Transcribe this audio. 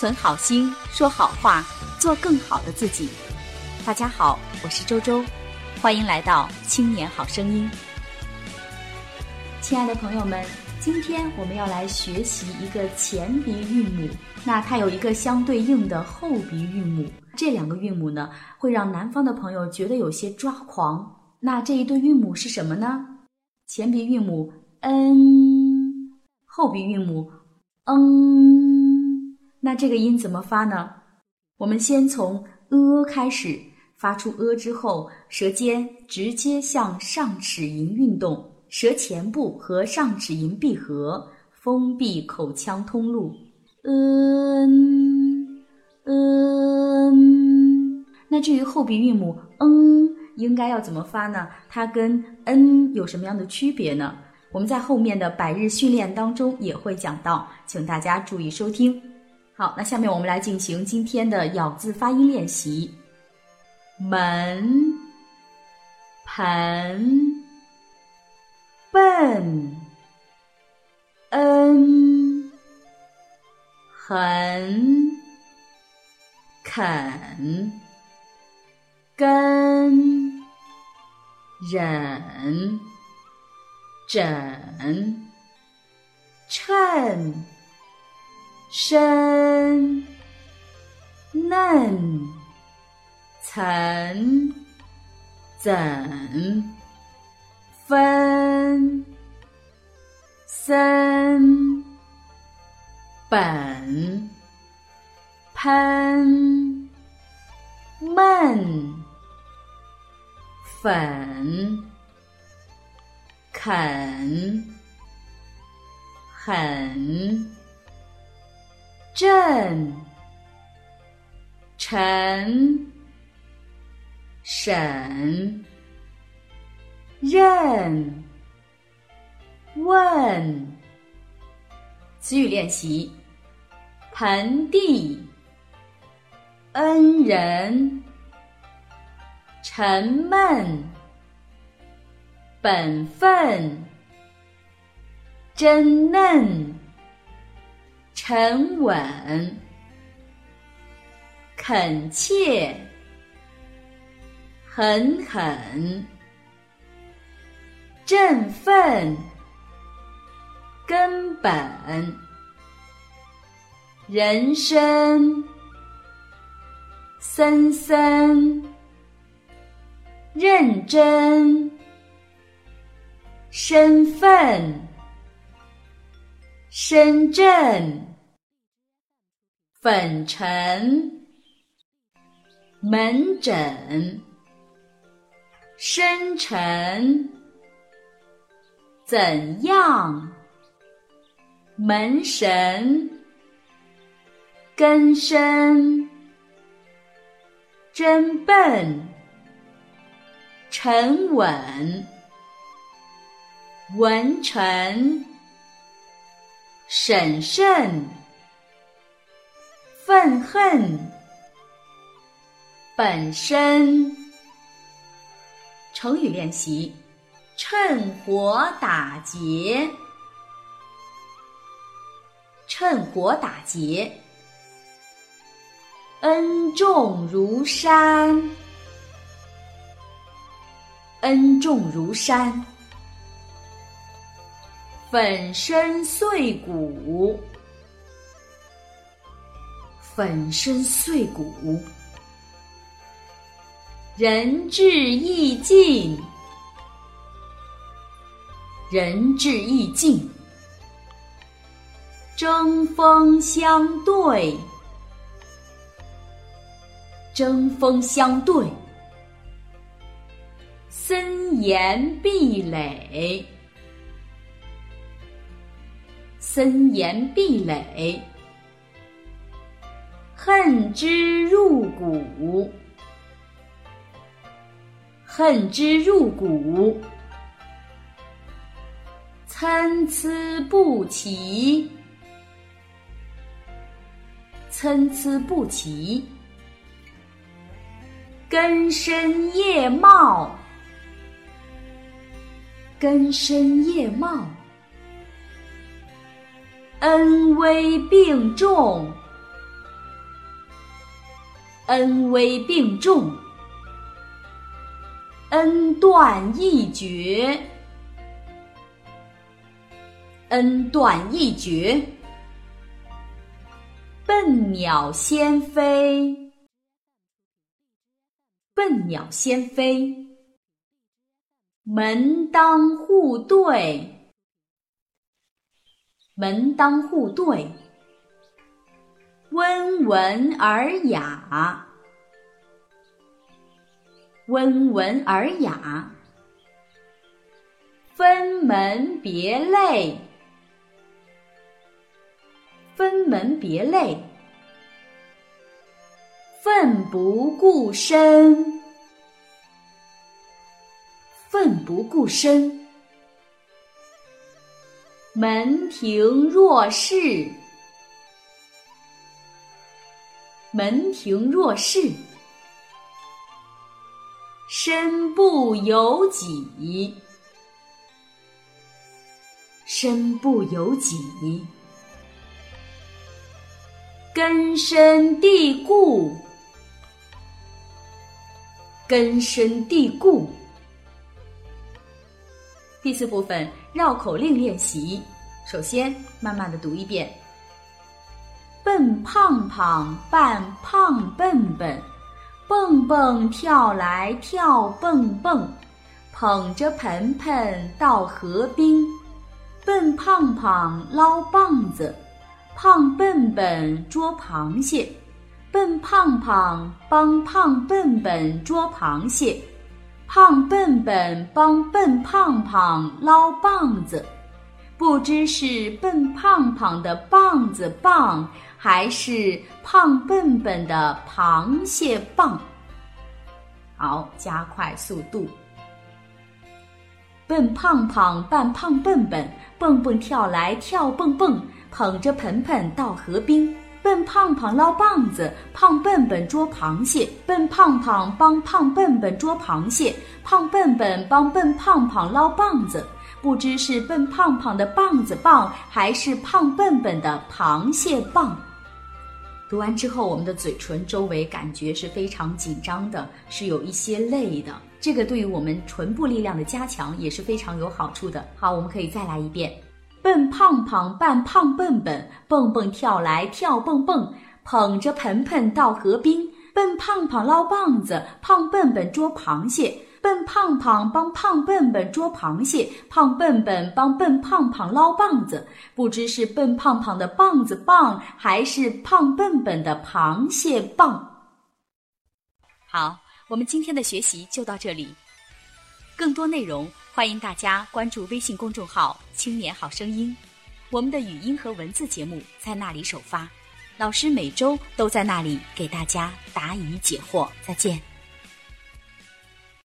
存好心，说好话，做更好的自己。大家好，我是周周，欢迎来到青年好声音。亲爱的朋友们，今天我们要来学习一个前鼻韵母，那它有一个相对应的后鼻韵母。这两个韵母呢，会让南方的朋友觉得有些抓狂。那这一对韵母是什么呢？前鼻韵母 n，后鼻韵母 ng。那这个音怎么发呢？我们先从 a 开始，发出 a 之后，舌尖直接向上齿龈运动，舌前部和上齿龈闭合，封闭口腔通路。n n。那至于后鼻韵母 n 应该要怎么发呢？它跟 n 有什么样的区别呢？我们在后面的百日训练当中也会讲到，请大家注意收听。好，那下面我们来进行今天的咬字发音练习。门、盆、笨、恩、痕、肯、根、忍、枕、称。深嫩层怎分森本喷闷粉肯狠。朕、臣、审、任、问。词语练习：盆地、恩人、沉闷、本分、真嫩。沉稳、恳切、狠狠、振奋、根本、人生、森森、认真、身份、深圳。粉尘、门诊、深沉、怎样、门神、根深、真笨、沉稳、文臣、审慎。愤恨，本身。成语练习：趁火打劫。趁火打劫。恩重如山。恩重如山。粉身碎骨。粉身碎骨，仁至义尽，仁至义尽，针锋相对，针锋相对，森严壁垒，森严壁垒。恨之入骨，恨之入骨；参差不齐，参差不齐；根深叶茂，根深叶茂；恩威并重。恩威并重，恩断义绝，恩断义绝。笨鸟先飞，笨鸟先飞。门当户对，门当户对。温文尔雅，温文尔雅；分门别类，分门别类；奋不顾身，奋不顾身；门庭若市。门庭若市，身不由己，身不由己，根深蒂固，根深蒂固。第四部分绕口令练习，首先慢慢的读一遍。笨胖胖扮胖笨笨，蹦蹦跳来跳蹦蹦，捧着盆盆到河边。笨胖胖捞棒子，胖笨笨捉螃蟹。笨胖胖帮胖笨笨捉螃蟹，胖笨笨帮笨胖胖捞棒子。不知是笨胖胖的棒子棒，还是胖笨笨的螃蟹棒。好，加快速度。笨胖胖扮胖笨笨，蹦蹦跳来跳蹦蹦，捧着盆盆到河边。笨胖胖捞棒子，胖笨笨捉螃蟹。笨胖胖帮胖笨笨捉螃蟹，胖笨笨帮笨胖胖捞棒子。不知是笨胖胖的棒子棒，还是胖笨笨的螃蟹棒。读完之后，我们的嘴唇周围感觉是非常紧张的，是有一些累的。这个对于我们唇部力量的加强也是非常有好处的。好，我们可以再来一遍。笨胖胖扮胖笨笨，蹦蹦跳来跳蹦蹦，捧着盆盆到河边。笨胖胖捞棒子，胖笨笨捉螃蟹。笨胖胖帮胖笨笨捉螃蟹，胖笨笨帮笨胖胖捞棒子。不知是笨胖胖的棒子棒，还是胖笨笨的螃蟹棒。好，我们今天的学习就到这里。更多内容。欢迎大家关注微信公众号“青年好声音”，我们的语音和文字节目在那里首发，老师每周都在那里给大家答疑解惑。再见。